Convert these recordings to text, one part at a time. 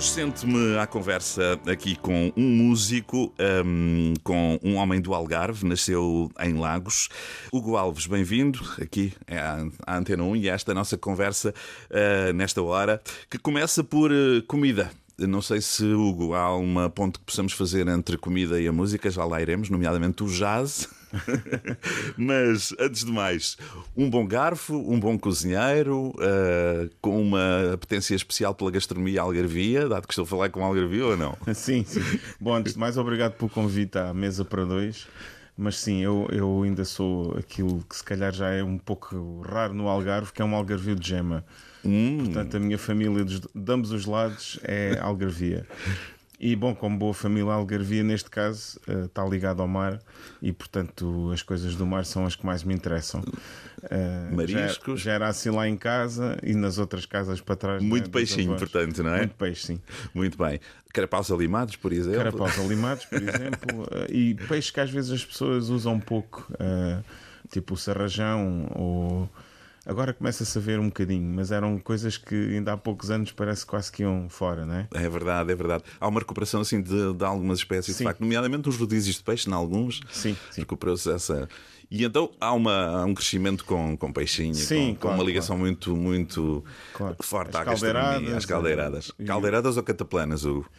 Hoje sento-me à conversa aqui com um músico, um, com um homem do Algarve, nasceu em Lagos. Hugo Alves, bem-vindo aqui à, Antena 1 e a esta nossa conversa uh, nesta hora, que começa por uh, comida. Não sei se, Hugo, há uma ponte que possamos fazer entre comida e a música, já lá iremos, nomeadamente o jazz. Mas, antes de mais, um bom garfo, um bom cozinheiro, uh, com uma apetência especial pela gastronomia algarvia, dado que estou a falar com algarvia ou não? Sim, sim. Bom, antes de mais, obrigado pelo convite à mesa para dois. Mas sim, eu, eu ainda sou aquilo que se calhar já é um pouco raro no Algarve, que é um algarvio de gema. Hum. Portanto, a minha família de ambos os lados é algarvia. E bom, como boa família algarvia, neste caso, uh, está ligado ao mar e, portanto, as coisas do mar são as que mais me interessam. Uh, Mariscos? Já, já, era assim lá em casa e nas outras casas para trás. Muito né, peixinho, portanto, não é? Muito peixe, sim. Muito bem. Carapaus alimados, por exemplo? Carapaus alimados, por exemplo. uh, e peixes que às vezes as pessoas usam pouco, tipo o sarrajão ou Agora começa-se a ver um bocadinho, mas eram coisas que ainda há poucos anos parece quase que iam fora, não é? É verdade, é verdade. Há uma recuperação assim de, de algumas espécies, sim. de facto, nomeadamente os rodízios de peixe, em alguns. Sim, sim. Recuperou-se essa. E então há, uma, há um crescimento com, com peixinho, sim, com, claro, com uma ligação claro. muito, muito claro. forte As à gastronomia, às caldeiradas. E... Caldeiradas ou cataplanas, Hugo?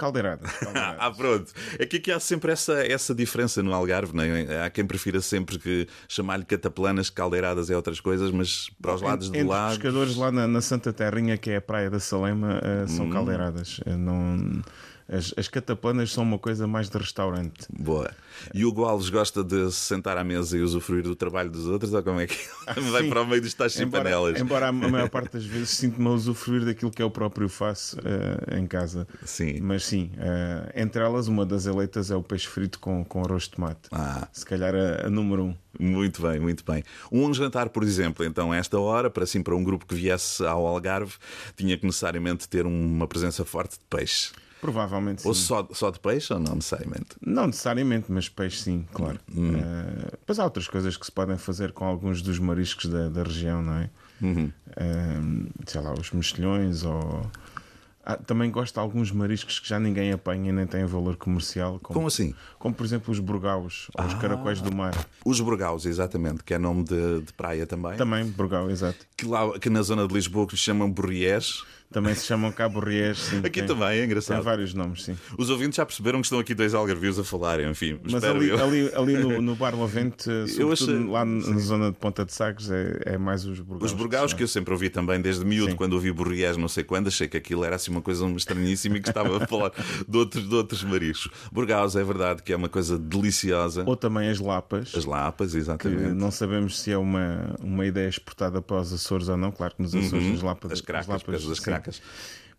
Caldeiradas. ah, pronto. É que aqui há sempre essa, essa diferença no Algarve, não é? Há quem prefira sempre que chamar-lhe cataplanas, caldeiradas é outras coisas, mas para os lados Entre do lado. Os pescadores lá na, na, Santa Terrinha, que é a praia da Salema, uh, são hum. caldeiradas. Uh, não. As, as, cataplanas são uma coisa mais de restaurante. Boa. E o Alves gosta de se sentar à mesa e usufruir do trabalho dos outros? Ou como é que vai para o meio dos tais embora, panelas? Embora a maior parte das vezes sinto-me a usufruir daquilo que eu próprio faço uh, em casa. Sim. Mas sim, uh, entre elas, uma das eleitas é o peixe frito com, com arroz de tomate. Ah. Se calhar a, a número um. Muito bem, muito bem. Um jantar, por exemplo, então, a esta hora, para assim para um grupo que viesse ao Algarve, tinha que necessariamente ter uma presença forte de peixe. Provavelmente ou sim. só, só de peixe ou não necessariamente? Não necessariamente, mas peixe sim, claro. Uhum. Uh, depois há outras coisas que se podem fazer com alguns dos mariscos da, da região, não é? Uhum. Uh, sei lá, os mexilhões ou. Ah, também gosto de alguns mariscos que já ninguém apanha nem têm valor comercial. Como, como assim? Como por exemplo os burgaus ou ah, os caracóis do mar. Os burgaus, exatamente, que é nome de, de praia também. Também, burgau, exato. Que, lá, que na zona de Lisboa que se chamam burriés. Também se chamam Cabo Riés. Sim, aqui tem, também, é engraçado. Tem vários nomes, sim. Os ouvintes já perceberam que estão aqui dois algarvios a falarem, enfim. Mas ali, ali, ali, no, no Bar Lavente, achei... lá na zona de Ponta de Sagres, é, é mais os burgaus. Os burgaus que eu sempre ouvi também desde miúdo, sim. quando ouvi burriés não sei quando, achei que aquilo era assim uma coisa estranhíssima e que estava a falar de outros, de outros mariscos. Burgaus é verdade que é uma coisa deliciosa. Ou também as lapas. As lapas, exatamente. Que não sabemos se é uma, uma ideia exportada para os Açores ou não. Claro que nos Açores uhum. as lapas. As cracas, as lapas, das cracas. Caracas.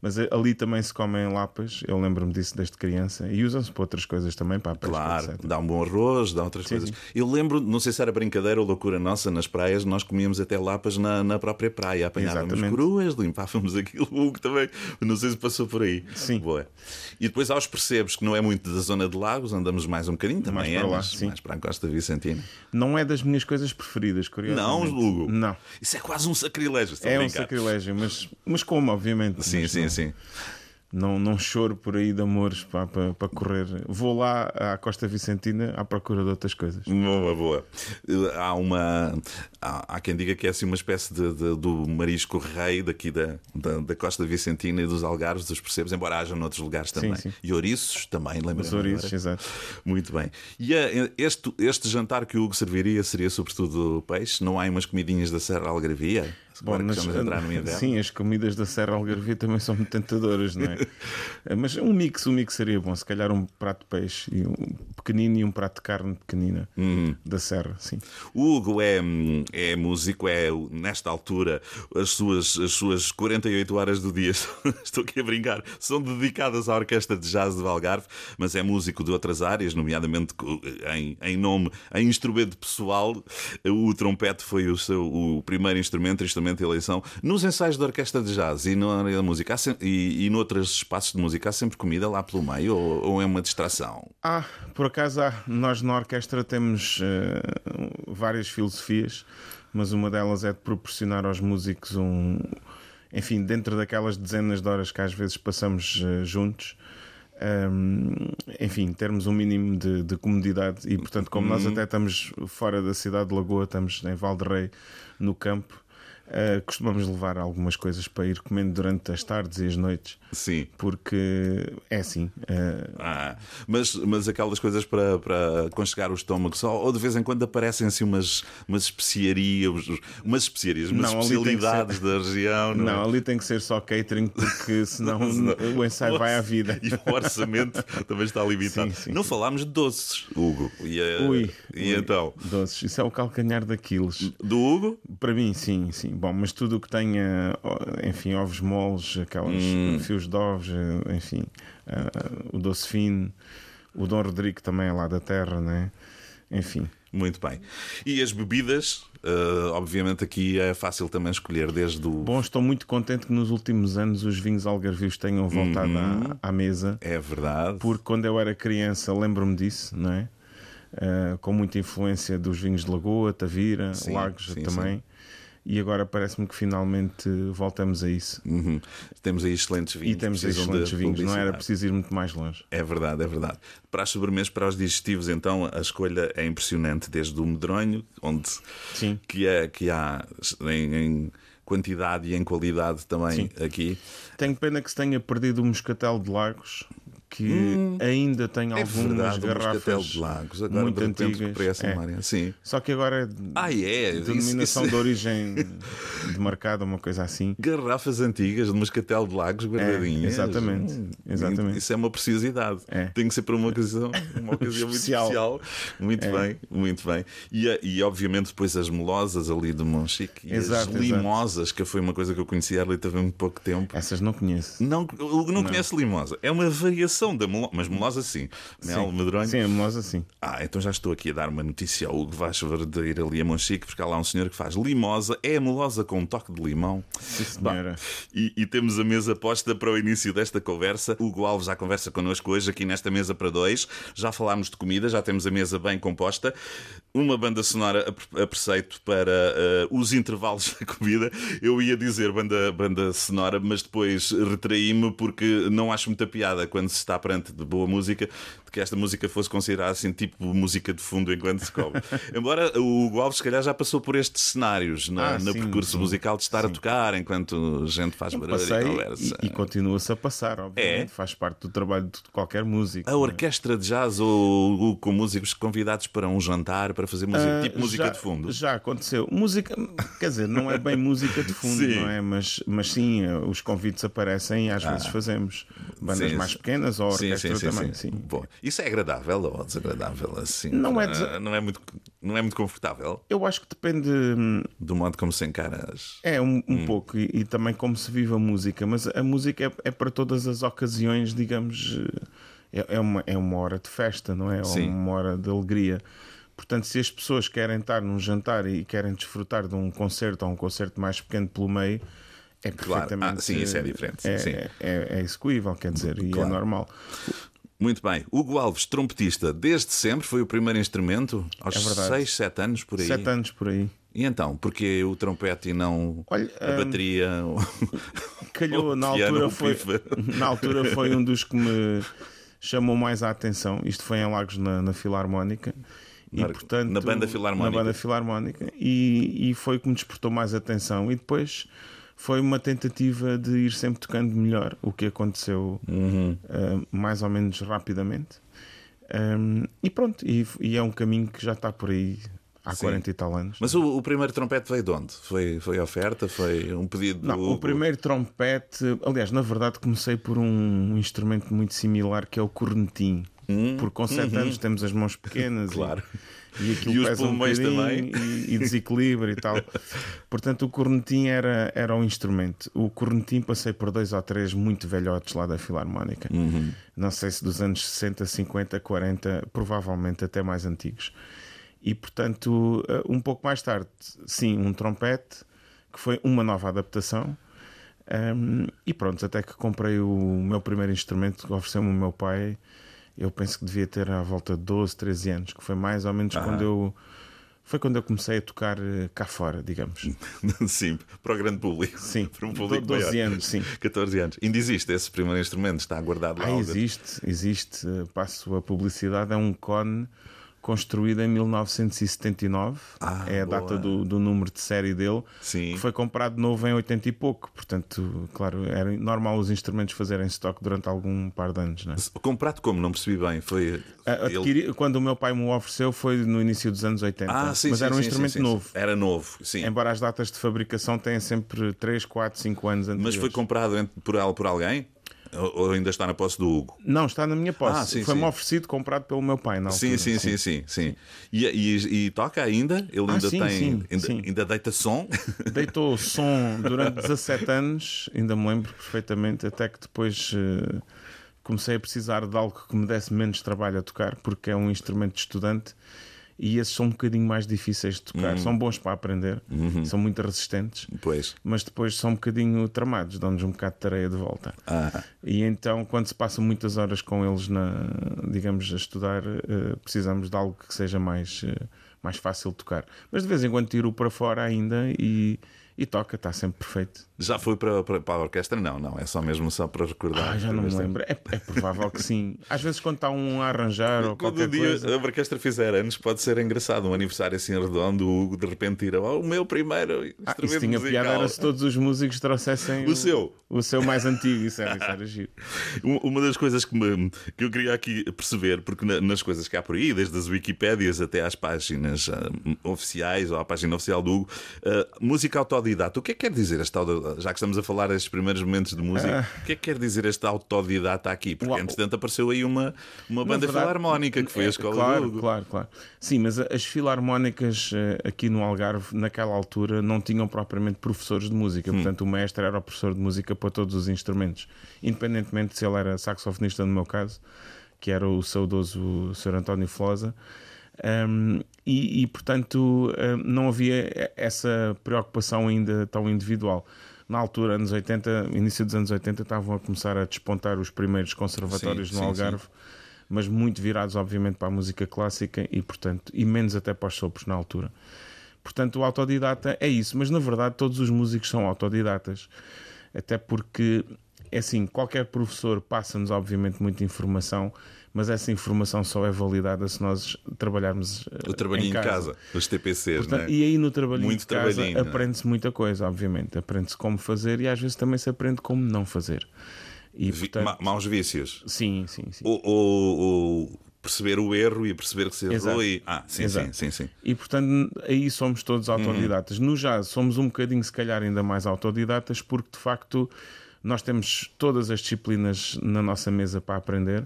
Mas ali também se comem lapas, eu lembro-me disso desde criança, e usam-se para outras coisas também, para pesca, Claro, etc. dá um bom arroz, dá outras Sim, coisas. Eu lembro, não sei se era brincadeira ou loucura nossa, nas praias nós comíamos até lapas na, na própria praia, apanhávamos Exatamente. cruas, limpávamos aquilo, Hugo também, não sei se passou por aí. Sim. Boa. E depois aos percebes que não é muito da zona de lagos, andamos mais um bocadinho, também Mais é, para lá, mas mais para a Costa Vicentina. Não é das minhas coisas preferidas, Não, curiosamente. Hugo? Não. Isso é quase um sacrilégio, É um sacrilégio, mas, mas como, obviamente. Sim, Mas sim, não, sim. Não, não choro por aí de amores para, para, para correr. Vou lá à Costa Vicentina à procura de outras coisas. Boa, boa. Há uma. Há, há quem diga que é assim uma espécie de, de- do marisco rei daqui da, da, da Costa Vicentina e dos Algarves, dos percebes, embora haja noutros lugares também. sim. E ouriços também, lembra Os ouriços, exato. Muito bem. E a- este, este jantar que o Hugo serviria seria sobretudo peixe? Não há umas comidinhas da Serra Algarvia? Mas, no inverno. sim, as comidas da Serra Algarvia também são muito tentadoras, não é? mas um mix, um mix seria bom. Se calhar um prato de peixe e um pequenino e um prato de carne pequenina Uhum. da Serra, sim. O Hugo é, é músico, é nesta altura as suas, as suas 48 horas do dia, estou aqui a brincar, são dedicadas à Orquestra de Jazz de Valgarve, mas é músico de outras áreas, nomeadamente em, em nome, em instrumento pessoal. O trompete foi o seu o primeiro instrumento, instrumento excelente eleição. Nos ensaios da orquestra de jazz e na música e, e noutros espaços de música há sempre comida lá pelo meio ou, ou é uma distração? Ah, por acaso há. Nós na orquestra temos eh, várias filosofias, mas uma delas é de proporcionar aos músicos um. Enfim, dentro daquelas dezenas de horas que às vezes passamos eh, juntos, hum, enfim, termos um mínimo de, de comodidade. E portanto, como nós até estamos fora da cidade de Lagoa, estamos em Valderrei, no campo. Eh, costumamos levar algumas coisas para ir comendo durante as tardes e as noites, Sim. porque é assim. eh, Ah, mas, mas aquelas coisas para, para aconchegar o estômago só, ou de vez em quando aparecem assim umas, umas especiarias, umas especiarias, umas Não, especialidades da região. Não, Não, é? ali tem que ser só catering, porque senão o ensaio vai à vida. E o orçamento também está limitado. Sim, sim, não sim. falámos de doces, Hugo. E, eh, Ui, e ui, então? Doces, isso é o calcanhar daqueles. Do Hugo? Para mim, sim, sim. Bom, mas tudo o que tenha, enfim, ovos moles, aquelas Hum. fios de ovos, eh, enfim, ah, o doce fino, o Dom Rodrigo também é lá da terra, né? Enfim. Muito bem. E as bebidas, eh, obviamente aqui é fácil também escolher desde o. Bom, estou muito contente que nos últimos anos os vinhos algarvios tenham voltado Uhum. à, à mesa. É verdade. porque quando eu era criança lembro-me disso, não é? Ah, com muita influência dos vinhos de Lagoa, Tavira, Sim, Lagos sim, também. E agora parece-me que finalmente voltamos a isso. Uhum. Temos aí excelentes vinhos. e temos excelentes vinhos, não era preciso ir muito mais longe. É verdade, é verdade. Para as sobremesas, para os digestivos, então, a escolha é impressionante, desde o medronho, onde Sim. que, é, que há em, em quantidade e em qualidade também aqui. Tenho pena que se tenha perdido o moscatel de Lagos, que ainda tem É algumas verdade, garrafas de Lagos, agora muito de antigas. essa É. Sim. Só que agora é Ah, é? denominação Isso- de origem de mercado, uma coisa assim. Garrafas antigas de Moscatel de Lagos guardadinhas. exatamente, Hum, exatamente. Isso é uma preciosidade. É. Tem que ser para uma ocasião, uma ocasião muito Especial. Muito É. bem, muito bem. E, a- e obviamente depois as melosas ali de Monchique e Exato, as exato. limosas, que foi uma coisa que eu conhecia ali também muito pouco tempo. Essas não conheço. Não, eu não, conhece limosa. É uma variação da melosa, mas melosa sim. Mel, Sim. medronho. Sim, a melosa sim. Ah, então já estou aqui a dar uma notícia ao Hugo Vachver de ir ali a Monchique, porque há lá um senhor que faz limosa, é a melosa com um toque de limão. Sim, senhora. E, e temos a mesa posta para o início desta conversa. Hugo Alves já conversa connosco hoje, aqui nesta mesa para dois. Já falámos de comida, já temos a mesa bem composta. Uma banda sonora a, pre- a preceito para eh, os intervalos da comida. Eu ia dizer banda, banda sonora, mas depois retraí-me porque não acho muita piada quando se está perante de boa música que esta música fosse considerada assim tipo música de fundo enquanto se come. Embora o Alves, se calhar, já passou por estes cenários na, Ah, no sim, percurso sim. musical de estar a tocar enquanto gente faz barulho e conversa. e, e continua-se a passar, obviamente. É? Faz parte do trabalho de qualquer músico. A é? orquestra de jazz ou, ou com músicos convidados para um jantar para fazer música, Ah, tipo música já- de fundo? Já aconteceu. Música, quer dizer, não é bem música de fundo, Sim. não é? Mas, mas sim, os convites aparecem e às vezes fazemos. Bandas Ah. Sim, mais sim. pequenas ou Sim, orquestra sim, sim, também. sim. Sim. Bom, isso é agradável ou desagradável assim? Não é desa- não é muito não é muito confortável Eu acho que depende. hum, do modo como se encara as... É, um, Hum. um pouco, e, e também como se vive a música, mas a música é, é para todas as ocasiões, digamos, eh, é, é uma, é uma hora de festa, não é? Ou Sim. uma hora de alegria. Portanto, se as pessoas querem estar num jantar e querem desfrutar de um concerto ou um concerto mais pequeno pelo meio, é Claro. perfeitamente. Ah, sim, isso é diferente, É, sim. é, é execuível, quer dizer, e Claro. é normal. Muito bem. Hugo Alves, trompetista, desde sempre foi o primeiro instrumento? Aos É verdade. 6, 7 anos por aí? Sete anos por aí. E então, porquê o trompete e não Olha, a hum, bateria? calhou, O na altura foi na altura foi um dos que me chamou mais a atenção. Isto foi em Lagos na, na Filarmónica. E, Na- portanto, na banda filarmónica. Na banda filarmónica. E, e foi o que me despertou mais atenção. E depois foi uma tentativa de ir sempre tocando melhor, o que aconteceu Uhum. ah, mais ou menos rapidamente. Um, e pronto, e, e é um caminho que já está por aí há Sim. 40 e tal anos. Mas o, o primeiro trompete veio de onde? Foi, foi oferta? Foi um pedido? Não, do o primeiro trompete, aliás, na verdade comecei por um instrumento muito similar que é o cornetim. Porque com 7 anos temos as mãos pequenas Hum, Claro. e, e aquilo E os pesa um bocadinho e, e desequilíbrio e tal. Portanto, o cornetim era, era um instrumento. O cornetim passei por dois ou três muito velhotes lá da Filarmónica. Uhum. Não sei se dos anos 60, 50, 40, provavelmente até mais antigos. E portanto, eh, um pouco mais tarde, sim, um trompete que foi uma nova adaptação. Um, e pronto, até que comprei o meu primeiro instrumento que ofereceu-me o meu pai. Eu penso que devia ter à volta de 12, 13 anos, que foi mais ou menos quando eu foi quando eu comecei a tocar eh, cá fora, digamos. sim, para o grande público. Sim, para um público 12 maior. anos, sim. 14 anos. Ainda existe esse primeiro instrumento, está guardado lá. Ah, existe, existe. Passo a publicidade, é um cone construído em 1979. Ah, é a boa. data do, do número de série dele. Sim. Que foi comprado novo em 80 e pouco. Portanto, claro, era normal os instrumentos fazerem stock durante algum par de anos. Não é? Comprado como? Não percebi bem. Foi. A- ele- adquiri- Quando o meu pai me ofereceu foi no início dos anos 80. Ah, sim, mas sim, era um sim, instrumento novo. Era novo, sim. Embora as datas de fabricação tenham sempre 3, 4, 5 anos anteriores. Mas foi comprado por, por alguém? Ou ainda está na posse do Hugo? Não, está na minha posse. Ah, sim, Foi-me oferecido, comprado pelo meu pai. Na Sim, sim, sim, sim, sim. E, e- e toca ainda? Ele Ah, ainda sim, tem. sim, ainda, sim. ainda deita som? Deitou som durante 17 anos, ainda me lembro perfeitamente, até que depois eh, comecei a precisar de algo que me desse menos trabalho a tocar, porque é um instrumento de estudante e esses são um bocadinho mais difíceis de Uhum. tocar. São bons para aprender, são muito resistentes, pois. mas depois são um bocadinho tramados, dão-nos um bocado de tareia de volta. Ah, E então, quando se passa muitas horas com eles, na, digamos, a estudar, eh, precisamos de algo que seja mais, eh, mais fácil de tocar. Mas de vez em quando tiro para fora ainda e, e toca, está sempre perfeito. Já foi para, para, para a orquestra? Não, não. É só mesmo só para recordar. Ah, já não me lembro. É, é provável que sim. Às vezes, quando está um a arranjar ou Quando qualquer dia coisa. a orquestra fizer anos, pode ser engraçado. Um aniversário assim redondo, o Hugo de repente tira "Oh, o meu primeiro instrumento Ah, isso tinha musical. piada era se todos os músicos trouxessem O seu. o seu mais antigo. Isso era, isso era giro. Um- Uma das coisas que, me- que eu queria aqui perceber, porque na- nas coisas que há por aí, desde as Wikipédias até às páginas ah, oficiais ou à página oficial do Hugo, ah, música autodidata. O que é que quer dizer esta auto- já que estamos a falar estes primeiros momentos de música, o que é que quer dizer esta autodidata aqui? Porque Uau. entretanto apareceu aí uma, uma banda verdade, filarmónica que foi a escola claro, do Hugo. Claro, claro. Sim, mas as filarmónicas eh, aqui no Algarve, naquela altura, não tinham propriamente professores de música. Portanto, o mestre era o professor de música para todos os instrumentos. Independentemente se ele era saxofonista, no meu caso, que era o saudoso Sr. António Flosa. Um, e, e, portanto, um, não havia essa preocupação ainda tão individual. Na altura, anos 80, início dos anos 80, estavam a começar a despontar os primeiros conservatórios Sim, no sim, Algarve mas muito virados, obviamente, para a música clássica e, portanto, e menos até para os sopros na altura. Portanto, o autodidata é isso, mas na verdade todos os músicos são autodidatas, até porque, é assim, qualquer professor passa-nos, obviamente, muita informação, mas essa informação só é validada se nós trabalharmos eh, O trabalhinho em casa, os TPCs, Portanto, é? E aí no trabalhinho Muito de casa é? aprende-se muita coisa, obviamente. Aprende-se como fazer e às vezes também se aprende como não fazer. E, portanto, ma- Maus vícios. sim, sim, sim. Ou, ou- ou perceber o erro e perceber que se errou Exato. e. Ah, sim, Exato. sim, sim, sim. E portanto, aí somos todos autodidatas. No jazz, somos um bocadinho, se calhar, ainda mais autodidatas, porque de facto nós temos todas as disciplinas na nossa mesa para aprender,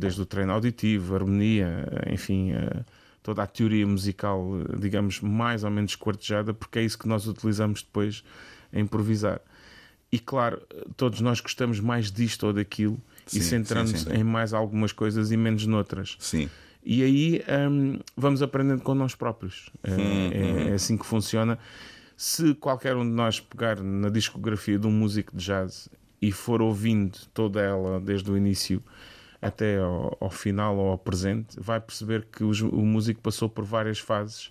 desde o treino auditivo, harmonia, enfim, eh, toda a teoria musical, eh, digamos, mais ou menos esquartejada, porque é isso que nós utilizamos depois a improvisar. E claro, todos nós gostamos mais disto ou daquilo Sim, e centramos sim, sim. em mais algumas coisas e menos noutras. Sim. E aí hum, vamos aprendendo com nós próprios. É, é- é assim que funciona. Se qualquer um de nós pegar na discografia de um músico de jazz e for ouvindo toda ela desde o início até ao, ao final ou ao presente, vai perceber que o músico passou por várias fases.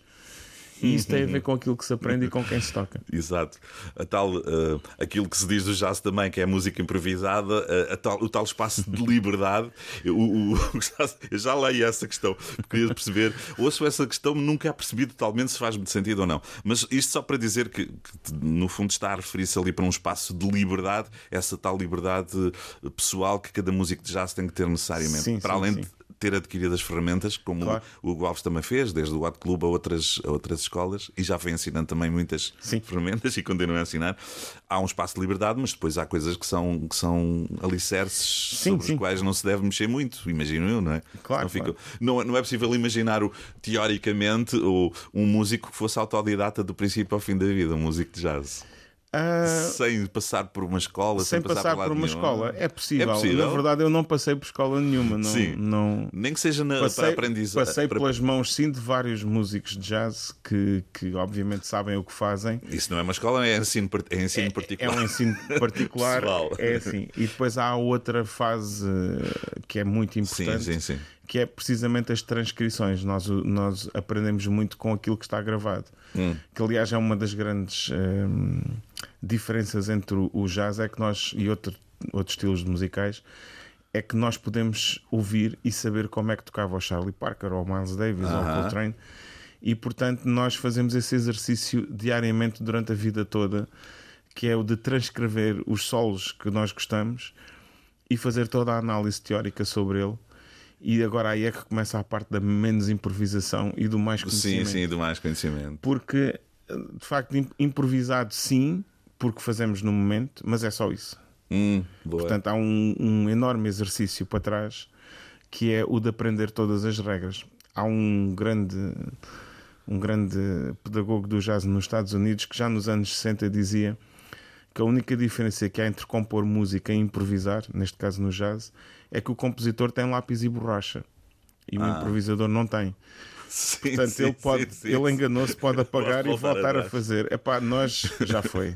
E isso tem a ver com aquilo que se aprende e com quem se toca. Exato. A tal, eh, aquilo que se diz do jazz também, que é música improvisada, a tal- o tal espaço de liberdade. Eu, o- o- jazz- eu já leio essa questão, queria perceber. Ouço essa questão, nunca percebi totalmente se faz muito sentido ou não. Mas isto só para dizer que, que, no fundo, está a referir-se ali para um espaço de liberdade, essa tal liberdade pessoal que cada músico de jazz tem que ter necessariamente. Sim, para sim, além sim. de ter adquirido as ferramentas, como Claro. o Hugo Alves também fez, desde o Hot Club a outras, a outras escolas, e já vem ensinando também muitas Sim. ferramentas e continua a ensinar. Há um espaço de liberdade, mas depois há coisas que são, que são alicerces Sim, sobre sim. os quais não se deve mexer muito, imagino eu, não é? Claro, não, claro. não, é- não é possível imaginar, o, teoricamente, o, um músico que fosse autodidata do princípio ao fim da vida, um músico de jazz. Ah, sem passar por uma escola, sem passar por, lado uma nenhum. escola. É possível. É possível? Na verdade, eu não passei por escola nenhuma. Não, Sim. não... Nem que seja na, para Passei, aprendizagem. passei para- pelas mãos, sim, de vários músicos de jazz que, que obviamente sabem o que fazem. Isso não é uma escola, é ensino, é ensino É particular. um ensino particular. É assim. E depois há outra fase eh, que é muito Sim, importante, sim, sim. Que é precisamente as transcrições. Nós, nós aprendemos muito com aquilo que está gravado. Hum. Que aliás é uma das grandes hum, diferenças entre o- jazz é que nós e outro, outros estilos musicais é que nós podemos ouvir e saber como é que tocava o Charlie Parker ou o Miles Davis ou o. Coltrane e portanto nós fazemos esse exercício diariamente durante a vida toda que é o de transcrever os solos que nós gostamos e fazer toda a análise teórica sobre ele e agora aí é que começa a parte da menos improvisação e do mais Sim, conhecimento sim, do mais conhecimento. porque de facto im- improvisado sim porque fazemos no momento mas é só isso Hum. Portanto, há um, um enorme exercício para trás que é o de aprender todas as regras. Há um grande, um grande pedagogo do jazz nos Estados Unidos que já nos anos 60 dizia que a única diferença que há entre compor música e improvisar, neste caso no jazz, é que o compositor tem lápis e borracha e o improvisador não tem. Sim, Portanto, sim, ele, pode, sim, ele enganou-se, pode apagar e voltar a atrás. fazer. Epá, nós já foi.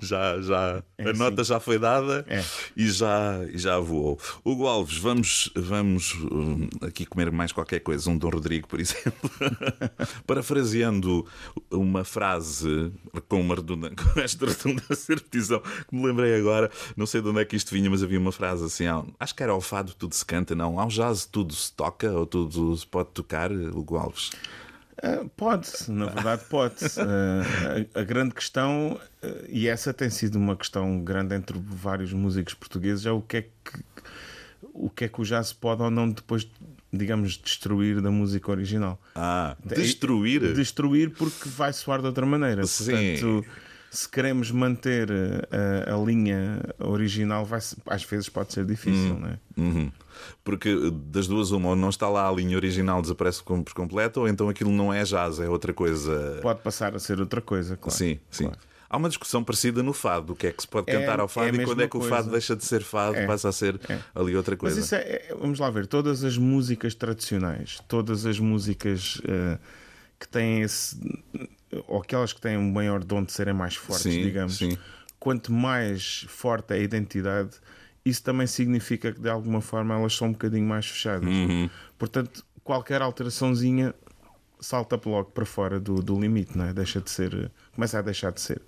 Já, já, É a nota já foi dada É. e, já, e já voou. Hugo Alves, vamos, vamos hum, aqui comer mais qualquer coisa, um Dom Rodrigo, por exemplo. Parafraseando uma frase com, uma redunda, com esta redundância repetição que me lembrei agora, não sei de onde é que isto vinha, mas havia uma frase assim: acho que era ao fado tudo se canta, não. Ao jazz tudo se toca ou tudo se pode tocar, Hugo Alves. Ah, Pode, na verdade pode. Ah, a, a grande questão, ah, e essa tem sido uma questão grande entre vários músicos portugueses, é o que é que o que é que o jazz pode ou não depois, digamos, destruir da música original. Ah, destruir. Destruir porque vai soar de outra maneira. Sim. Portanto, se queremos manter a, a linha original, vai, às vezes pode ser difícil, não é? Uhum. Porque das duas, uma, ou não está lá a linha original, desaparece por completo, ou então aquilo não é jazz, é outra coisa. Pode passar a ser outra coisa, claro. sim, sim. Claro. Há uma discussão parecida no fado, o que é que se pode É- cantar ao é fado a e quando é que o coisa. fado deixa de ser fado, É. passa a ser É. ali outra Mas coisa. isso é, é- vamos lá ver, todas as músicas tradicionais, todas as músicas eh, que têm esse, ou aquelas que têm um maior dom de serem mais fortes, Sim, digamos, sim. quanto mais forte é a identidade, isso também significa que de alguma forma elas são um bocadinho mais fechadas. Uhum. Portanto, qualquer alteraçãozinha salta logo para fora do, do limite, não é? Deixa de ser, começa a deixar de ser.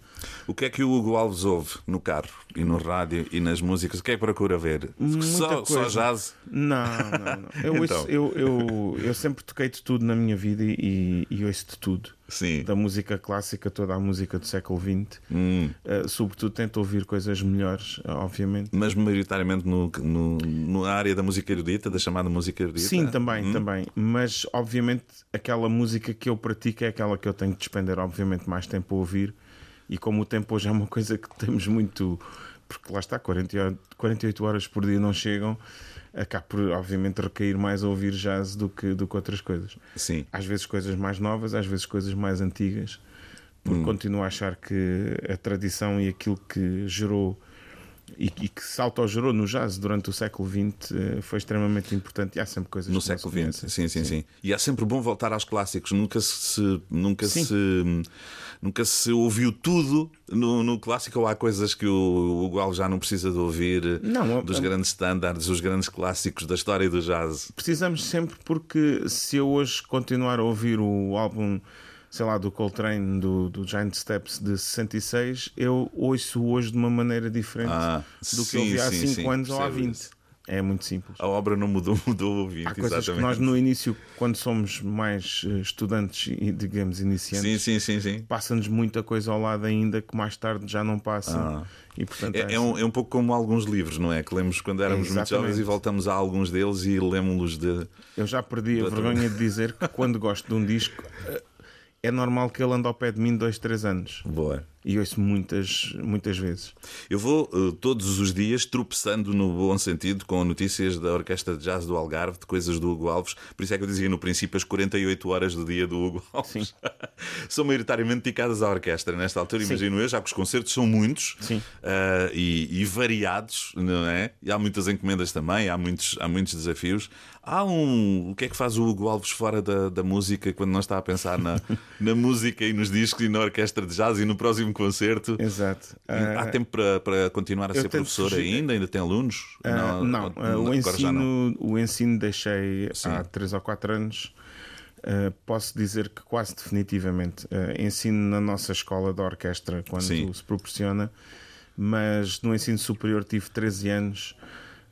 O que é que o Hugo Alves ouve no carro e no rádio e nas músicas? O que é que procura ver? Só, só coisa. jazz? Não, não, não. Eu, Então. ouço- eu, eu, eu sempre toquei de tudo na minha vida e, e ouço de tudo. Sim. Da música clássica, toda a música do século XX. Hum. Uh, sobretudo tento ouvir coisas melhores, obviamente. Mas maioritariamente no, no, na área da música erudita, da chamada música erudita? Sim, também, Hum. também. Mas obviamente aquela música que eu pratico é aquela que eu tenho de despender, obviamente, mais tempo a ouvir. E como o tempo hoje é uma coisa que temos muito. Porque lá está, 40 horas- 48 horas por dia não chegam, acaba por, obviamente, recair mais a ouvir jazz do que, do que outras coisas. Sim. Às vezes coisas mais novas, às vezes coisas mais antigas, Hum. porque continuo a achar que a tradição e aquilo que gerou e, e que se autogerou no jazz durante o século XX eh, foi extremamente importante e há sempre coisas No século XX, conhecem. sim, sim, sim, E é sempre bom voltar aos clássicos. Nunca se, nunca Sim. se, nunca se ouviu tudo no, no clássico. Ou há coisas que o, o Gual já não precisa de ouvir Não, dos a- grandes standards, os grandes clássicos da história do jazz. Precisamos sempre porque se eu hoje continuar a ouvir o álbum, sei lá, do Coltrane, do, do Giant Steps de 66, eu ouço hoje de uma maneira diferente Ah, do que sim, eu ouvi há sim, 5 sim, anos ou há percebo 20. isso. É muito simples. A obra não mudou, mudou o ouvinte, Há coisas exatamente. que nós no início, quando somos mais eh, estudantes e digamos iniciantes, Sim, sim, sim, sim. passa-nos muita coisa ao lado ainda que mais tarde já não passa. Ah. E portanto É, é um, é um pouco como alguns livros, não é? Que lemos quando éramos muito jovens e voltamos a alguns deles e lemos-los de. Eu já perdi a vergonha de dizer que quando gosto de um disco é normal que ele ande ao pé de mim dois, três anos. Boa. E ouço muitas, muitas vezes. Eu vou uh, todos os dias tropeçando no bom sentido com notícias da Orquestra de Jazz do Algarve, de coisas do Hugo Alves. Por isso é que eu dizia no princípio as 48 horas do dia do Hugo Alves. são maioritariamente dedicadas à orquestra nesta altura, Sim. imagino eu, já que os concertos são muitos uh, e, e, variados, não é? E há muitas encomendas também, há muitos, há muitos desafios. Há um. O que é que faz o Hugo Alves fora da, da música quando não está a pensar na, na música e nos discos e na orquestra de jazz e no próximo concerto? Exato. Há uh, tempo para, para continuar a ser professor ainda? Ainda tem alunos? Uh, não, não. Uh, o, ensino, não. o ensino deixei Sim. há 3 ou 4 anos. posso dizer que quase definitivamente ensino na nossa escola de orquestra quando Sim. se proporciona, mas no ensino superior tive 13 anos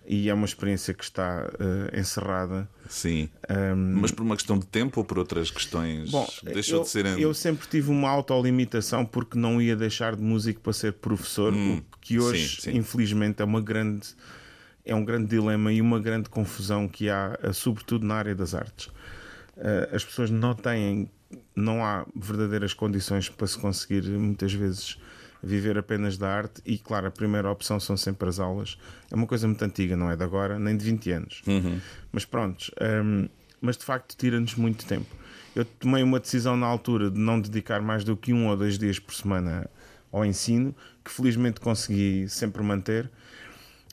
e é uma experiência que está uh, encerrada. Sim. Um, Mas por uma questão de tempo ou por outras questões? Bom, Deixou eu, de ser. Eu sempre tive uma autolimitação porque não ia deixar de músico para ser professor, hum, o que hoje, sim, sim. infelizmente, é uma grande. É um grande dilema e uma grande confusão que há, eh, sobretudo na área das artes. Uh, as pessoas não têm, não há verdadeiras condições para se conseguir, muitas vezes, viver apenas da arte e, claro, a primeira opção são sempre as aulas. É uma coisa muito antiga, não é de agora, nem de 20 anos. Uhum. Mas pronto, um, mas de facto tira-nos muito tempo. Eu tomei uma decisão na altura de não dedicar mais do que um ou dois dias por semana ao ensino, que felizmente consegui sempre manter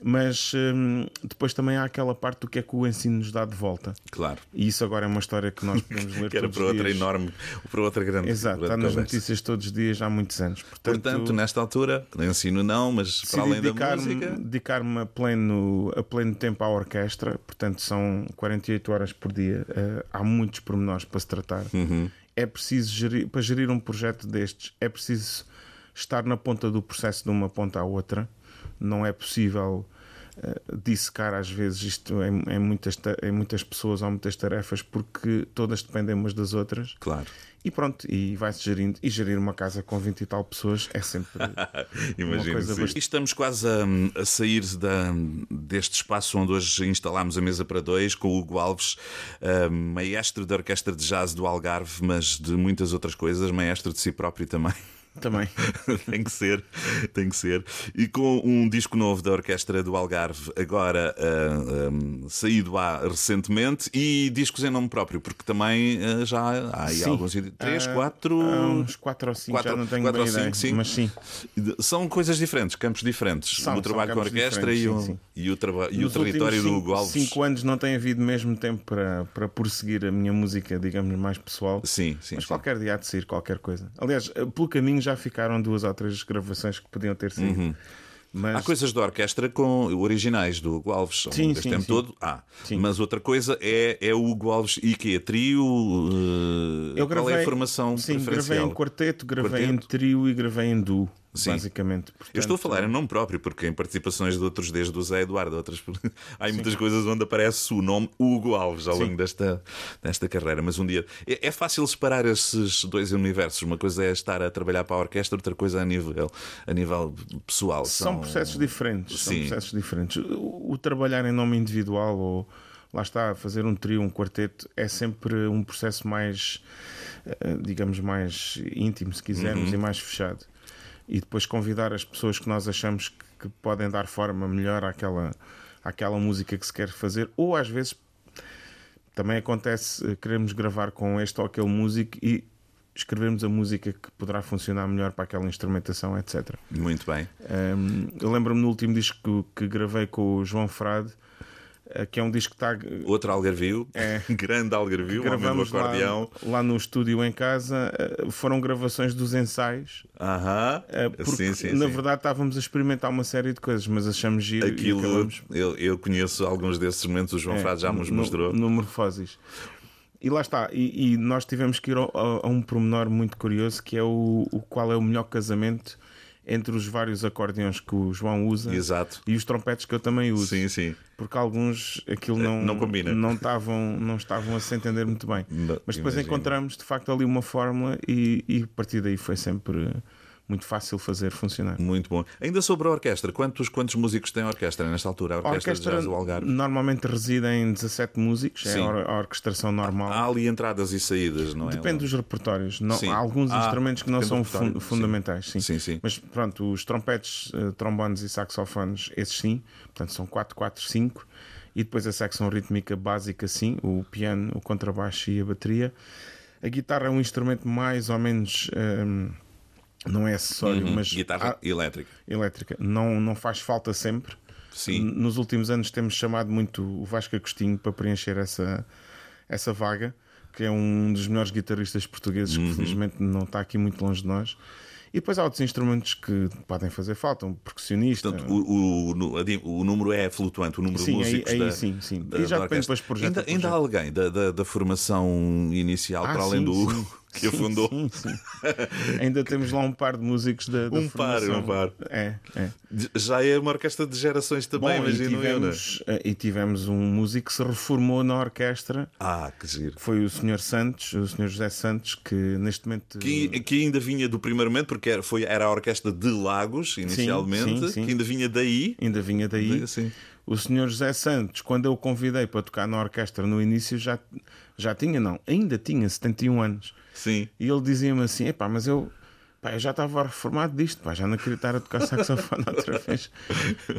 mas hum, depois também há aquela parte do que é que o ensino nos dá de volta. Claro. E isso agora é uma história que nós podemos ler que era para outra enorme, para outra grande. Exato, grande está nas notícias todos os dias há muitos anos. Portanto, Portanto nesta altura, ensino não, mas para além dedicar da música. Dedicar-me a pleno, a pleno tempo à orquestra, portanto são 48 horas por dia. Uh, há muitos pormenores para se tratar. Uhum. É preciso gerir, para gerir um projeto destes, é preciso estar na ponta do processo de uma ponta à outra. Não é possível uh, dissecar às vezes isto em, em, muitas, em muitas pessoas ou muitas tarefas porque todas dependem umas das outras. Claro. E pronto, e vai-se gerindo. E gerir uma casa com 20 e tal pessoas é sempre uma coisa bastante... Estamos quase a, a sair da, deste espaço onde hoje instalámos a mesa para dois com o Hugo Alves, uh, maestro da Orquestra de Jazz do Algarve, mas de muitas outras coisas, maestro de si próprio também. Também. tem que ser, tem que ser. E com um disco novo da Orquestra do Algarve, agora uh, ah, um, saído há recentemente, e discos em nome próprio, porque também uh, já há aí sim. alguns. Três, uh, quatro. Uns quatro ou cinco, quatro, já não tenho quatro bem ou cinco, sim. mas sim. São coisas diferentes, campos diferentes. São, o trabalho com a orquestra e o, sim, e o, e o território do Hugo Alves. Cinco anos não tem havido mesmo tempo para, para prosseguir a minha música, digamos, mais pessoal. Sim, sim. Mas sim. qualquer dia há de sair qualquer coisa. Aliás, pelo caminho já ficaram duas ou três gravações que podiam ter sido. Uhum. Mas... Há coisas da orquestra com originais do Hugo Alves ao sim, sim, tempo sim. todo. Há. Sim. Mas outra coisa é, é o Hugo Alves e que é trio. Uh, Eu gravei, qual é a formação sim, gravei em quarteto, gravei quarteto. em trio e gravei em duo. Sim. basicamente. Portanto... Eu estou a falar em nome próprio, porque em participações de outros, desde o Zé Eduardo, outras... há Sim. muitas coisas onde aparece o nome Hugo Alves ao Sim. longo desta, desta carreira. Mas um dia é, é, fácil separar esses dois universos. Uma coisa é estar a trabalhar para a orquestra, outra coisa a nível, a nível pessoal. São, São processos diferentes. Sim. São processos diferentes. O, o trabalhar em nome individual ou lá está, fazer um trio, um quarteto, é sempre um processo mais, eh, digamos, mais íntimo, se quisermos, uhum. e mais fechado e depois convidar as pessoas que nós achamos que, que podem dar forma melhor àquela, àquela música que se quer fazer, ou às vezes também acontece eh, queremos gravar com este ou aquele músico e escrevermos a música que poderá funcionar melhor para aquela instrumentação, etc. Muito bem. Um, eu lembro-me no último disco que, que gravei com o João Frade que é um disco que está. Outro Algarvio, é, grande Algarvio, gravamos. Lá, lá no estúdio em casa, eh, foram gravações dos ensaios. Aham, uh sim, sim, na sim. verdade estávamos a experimentar uma série de coisas, mas achamos giro. Aquilo, acabamos... eu, eu conheço alguns desses momentos, o João é, Frade já nos mostrou. No, no Morfoses. E lá está, e, e, nós tivemos que ir a, a, um pormenor muito curioso que é o, o qual é o melhor casamento entre os vários acordeões que o João usa Exato. e os trompetes que eu também uso. Sim, sim. Porque alguns aquilo não, não combina. Não estavam, não estavam a se entender muito bem. Não, Mas depois imagino. encontramos de facto ali uma fórmula e, e a partir daí foi sempre muito fácil fazer funcionar. Muito bom. Ainda sobre a orquestra, quantos, quantos músicos tem a orquestra nesta altura? A A orquestra, orquestra de jazz do Algarve? normalmente reside em 17 músicos, é Sim. a or- a orquestração normal. Há ali entradas e saídas, não é? Depende dos repertórios. Não, há alguns Ah, instrumentos que não são fun- fundamentais. Sim. Sim, sim. Mas pronto, os trompetes, eh, trombones e saxofones, esses sim. Portanto, são 4, 4, 5. E depois a secção rítmica básica, sim. O piano, o contrabaixo e a bateria. A guitarra é um instrumento mais ou menos. ehm, não é acessório, mas Uhum. Guitarra há- elétrica. elétrica. Não, não faz falta sempre. Sim. Nos últimos anos temos chamado muito o Vasco Agostinho para preencher essa, essa vaga, que é um dos melhores guitarristas portugueses Uhum. que felizmente não está aqui muito longe de nós. E depois há outros instrumentos que podem fazer falta, um percussionista. Portanto, o, o, o número é flutuante, o número Sim, de aí- músicos aí da, sim, sim. da- Aí já depende depois de projeto Ainda, ainda há alguém da, da, da formação inicial, Ah, para além sim, do sim. que a Sim? Sim. Ainda temos lá um par de músicos da, da Um par, formação. um par. É, é. Já é uma orquestra de gerações também, Bom, e imagino eu. não é? tivemos, eh, e tivemos um músico que se reformou na orquestra Ah, que giro. foi o Sr. Santos, o Sr. José Santos, que neste momento. Que, que ainda vinha do primeiro momento, porque era, foi, era a orquestra de Lagos, inicialmente, sim, sim. que ainda vinha daí. Ainda vinha daí. Sim. O Sr. José Santos, quando eu o convidei para tocar na orquestra no início, já, já tinha, não, ainda tinha 71 anos. Sim. E ele dizia-me assim: epá, mas eu, pá, eu já estava reformado disto, pá, já não queria estar a tocar saxofone outra vez.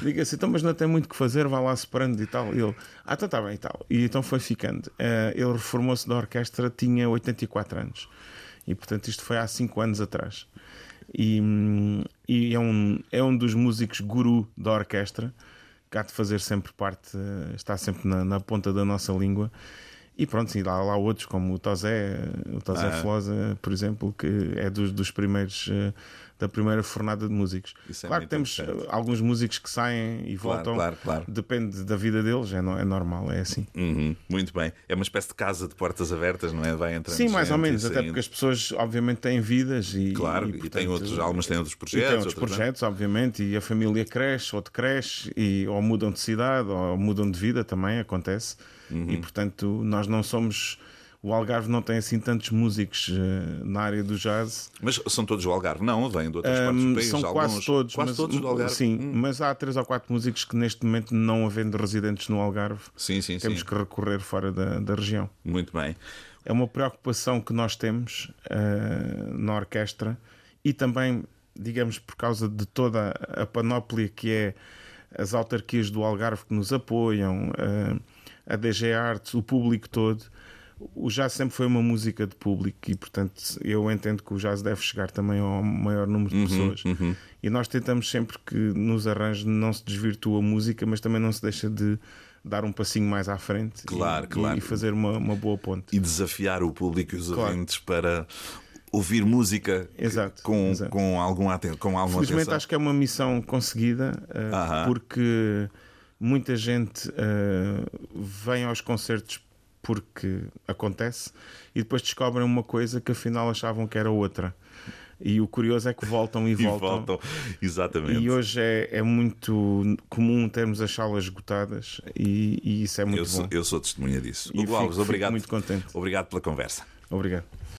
Diga assim: então, mas não tem muito que fazer, vá lá separando e tal. E ele: ah, então está bem e tal. E então foi ficando. Eh, ele reformou-se da orquestra, tinha 84 anos. E portanto, isto foi há 5 anos atrás. E, e é, um, é um dos músicos guru da orquestra, que há de fazer sempre parte, eh, está sempre na, na ponta da nossa língua. E pronto, sim, há lá outros, como o Tosé, o Tosé Ah. Flosa, por exemplo, que é dos, dos primeiros eh, da primeira fornada de músicos. Isso é claro que temos eh, alguns músicos que saem e Claro, voltam, claro, claro. depende da vida deles, é, no- é normal, é assim. Uhum, muito bem. É uma espécie de casa de portas abertas, não é? Vai entrando Sim, mais ou e menos, até porque as pessoas obviamente têm vidas e, Claro, e, e, tem portanto, outros, algumas têm outros E projetos. tem outros outras não. projetos, obviamente, e a família cresce, outro cresce, e, ou mudam de cidade, ou mudam de vida também, acontece. Uhum. E portanto, nós não somos. O Algarve não tem assim tantos músicos eh, na área do jazz. Mas são todos do Algarve? Não, vêm de outras partes do país. são alguns, quase todos, Quase mas, todos do Algarve. Sim, Hum. mas há três ou quatro músicos que neste momento, não havendo residentes no Algarve, Sim, sim, temos sim. que recorrer fora da, da região. Muito bem. É uma preocupação que nós temos eh, na orquestra e também, digamos, por causa de toda a panóplia que é as autarquias do Algarve que nos apoiam, eh, a DG Arts, o público todo. O jazz sempre foi uma música de público e, portanto, eu entendo que o jazz deve chegar também ao maior número Uhum, de pessoas. E nós tentamos sempre que nos arranjos não se desvirtua a música, mas também não se deixa de dar um passinho mais à frente e- Claro, e, claro. e fazer uma, uma boa ponte. E desafiar o público e os Claro. ouvintes para ouvir música Exato, com, exato. com, algum aten com alguma Felizmente atenção. acho que é uma missão conseguida Aham. porque muita gente eh, vem aos concertos porque acontece e depois descobrem uma coisa que afinal achavam que era outra. E o curioso é que voltam e, E voltam. voltam. Exatamente. E hoje é, é muito comum termos as salas esgotadas e, e isso é muito eu, bom. sou, eu sou testemunha disso. E fico obrigado. muito contente. Obrigado pela conversa. Obrigado.